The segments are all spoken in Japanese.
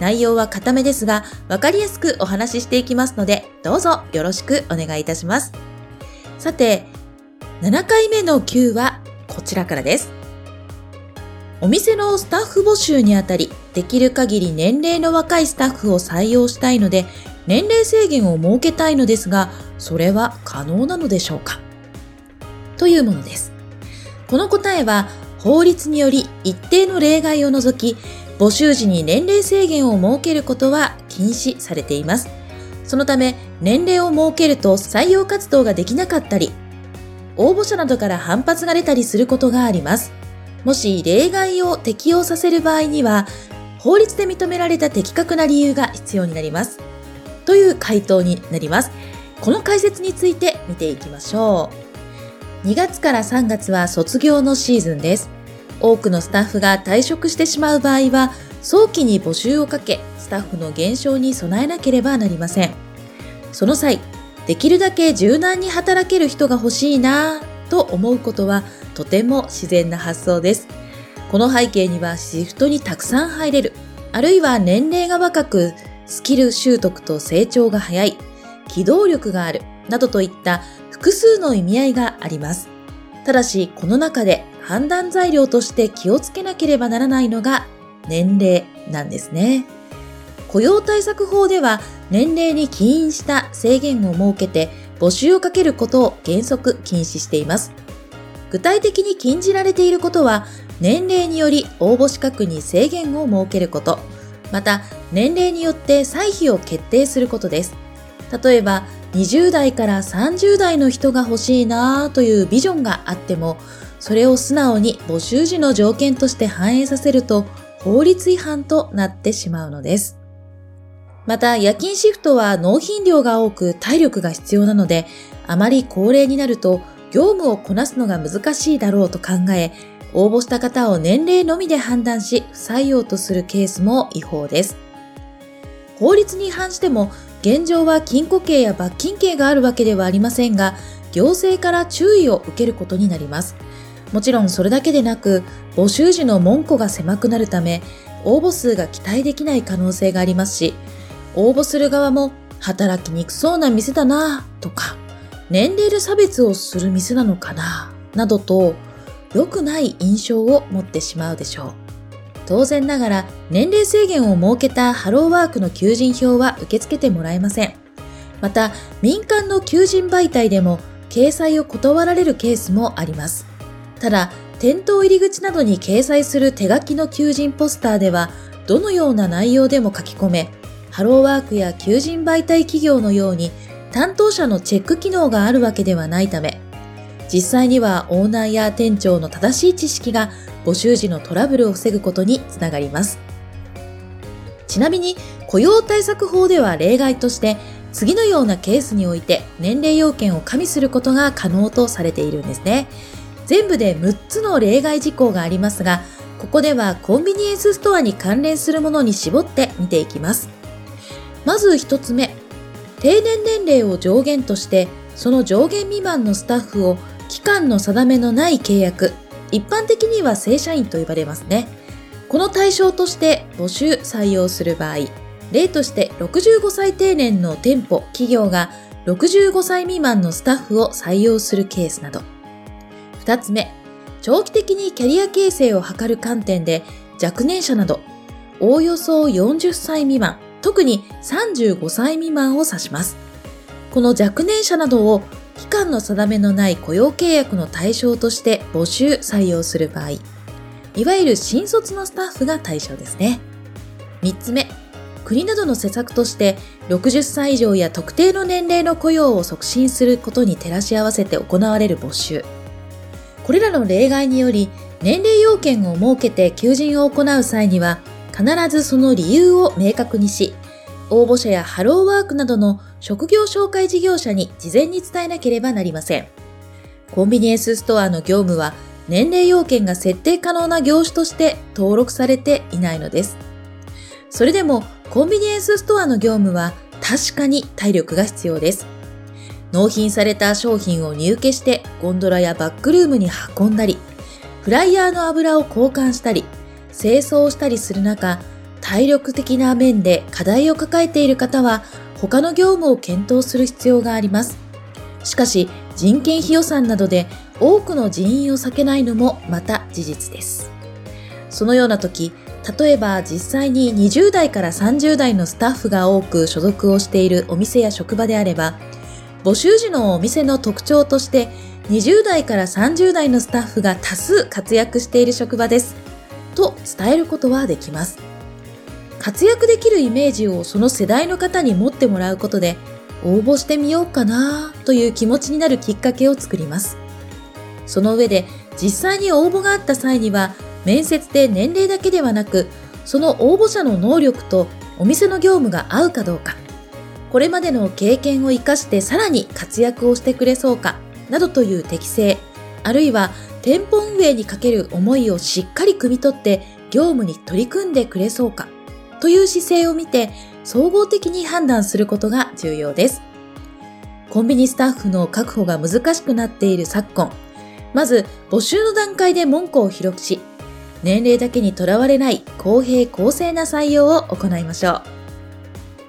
内容は固めですが、わかりやすくお話ししていきますので、どうぞよろしくお願いいたします。さて、7回目の Q はこちらからです。お店のスタッフ募集にあたり、できる限り年齢の若いスタッフを採用したいので、年齢制限を設けたいのですが、それは可能なのでしょうか？というものです。この答えは、法律により一定の例外を除き、募集時に年齢制限を設けることは禁止されています。そのため、年齢を設けると採用活動ができなかったり、応募者などから反発が出たりすることがあります。もし例外を適用させる場合には、法律で認められた的確な理由が必要になります。という回答になります。この解説について見ていきましょう。2月から3月は卒業のシーズンです。多くのスタッフが退職してしまう場合は、早期に募集をかけ、スタッフの減少に備えなければなりません。その際、できるだけ柔軟に働ける人が欲しいなぁと思うことはとても自然な発想です。この背景にはシフトにたくさん入れる、あるいは年齢が若くスキル習得と成長が早い、機動力がある、などといった複数の意味合いがあります。ただし、この中で判断材料として気をつけなければならないのが年齢なんですね。雇用対策法では年齢に起因した制限を設けて募集をかけることを原則禁止しています。具体的に禁じられていることは、年齢により応募資格に制限を設けること、また年齢によって歳費を決定することです。例えば、20代から30代の人が欲しいなぁというビジョンがあっても、それを素直に募集時の条件として反映させると法律違反となってしまうのです。また夜勤シフトは納品量が多く体力が必要なので、あまり高齢になると業務をこなすのが難しいだろうと考え、応募した方を年齢のみで判断し、不採用とするケースも違法です。法律に違反しても、現状は禁錮刑や罰金刑があるわけではありませんが、行政から注意を受けることになります。もちろんそれだけでなく、募集時の門戸が狭くなるため、応募数が期待できない可能性がありますし、応募する側も働きにくそうな店だなとか、年齢で差別をする店なのかななどと良くない印象を持ってしまうでしょう。当然ながら年齢制限を設けたハローワークの求人票は受け付けてもらえません。また民間の求人媒体でも掲載を断られるケースもあります。ただ店頭入り口などに掲載する手書きの求人ポスターではどのような内容でも書き込めハローワークや求人媒体企業のように担当者のチェック機能があるわけではないため、実際にはオーナーや店長の正しい知識が募集時のトラブルを防ぐことにつながります。ちなみに雇用対策法では例外として次のようなケースにおいて年齢要件を加味することが可能とされているんですね。全部で6つの例外事項がありますが、ここではコンビニエンスストアに関連するものに絞って見ていきます。まず1つ目、定年年齢を上限としてその上限未満のスタッフを期間の定めのない契約一般的には正社員と呼ばれますねこの対象として募集採用する場合例として65歳定年の店舗企業が65歳未満のスタッフを採用するケースなど2つ目長期的にキャリア形成を図る観点で若年者などおおよそ40歳未満特に35歳未満を指します。この若年者などを期間の定めのない雇用契約の対象として募集採用する場合、いわゆる新卒のスタッフが対象ですね。3つ目、国などの施策として60歳以上や特定の年齢の雇用を促進することに照らし合わせて行われる募集。これらの例外により年齢要件を設けて求人を行う際には必ずその理由を明確にし、応募者やハローワークなどの職業紹介事業者に事前に伝えなければなりません。コンビニエンスストアの業務は年齢要件が設定可能な業種として登録されていないのです。それでもコンビニエンスストアの業務は確かに体力が必要です。納品された商品を入受してゴンドラやバックルームに運んだり、フライヤーの油を交換したり、清掃したりする中、体力的な面で課題を抱えている方は他の業務を検討する必要があります。しかし人件費予算などで多くの人員を避けないのもまた事実です。そのような時、例えば実際に20代から30代のスタッフが多く所属をしているお店や職場であれば、募集時のお店の特徴として20代から30代のスタッフが多数活躍している職場です。と伝えることはできます。活躍できるイメージをその世代の方に持ってもらうことで、応募してみようかなという気持ちになるきっかけを作ります。その上で実際に応募があった際には面接で年齢だけではなくその応募者の能力とお店の業務が合うかどうかこれまでの経験を活かしてさらに活躍をしてくれそうかなどという適性あるいは店舗運営にかける思いをしっかり汲み取って業務に取り組んでくれそうかという姿勢を見て総合的に判断することが重要です。コンビニスタッフの確保が難しくなっている昨今、まず募集の段階で文句を広くし、年齢だけにとらわれない公平公正な採用を行いましょう。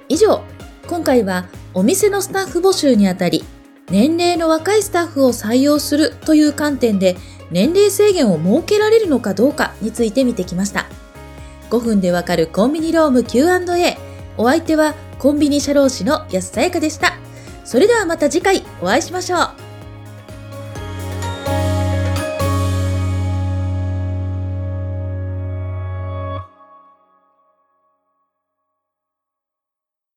以上、今回はお店のスタッフ募集にあたり、年齢の若いスタッフを採用するという観点で年齢制限を設けられるのかどうかについて見てきました。5分でわかるコンビニローム Q&A。お相手はコンビニ社労士の安さやかでした。それではまた次回お会いしましょう。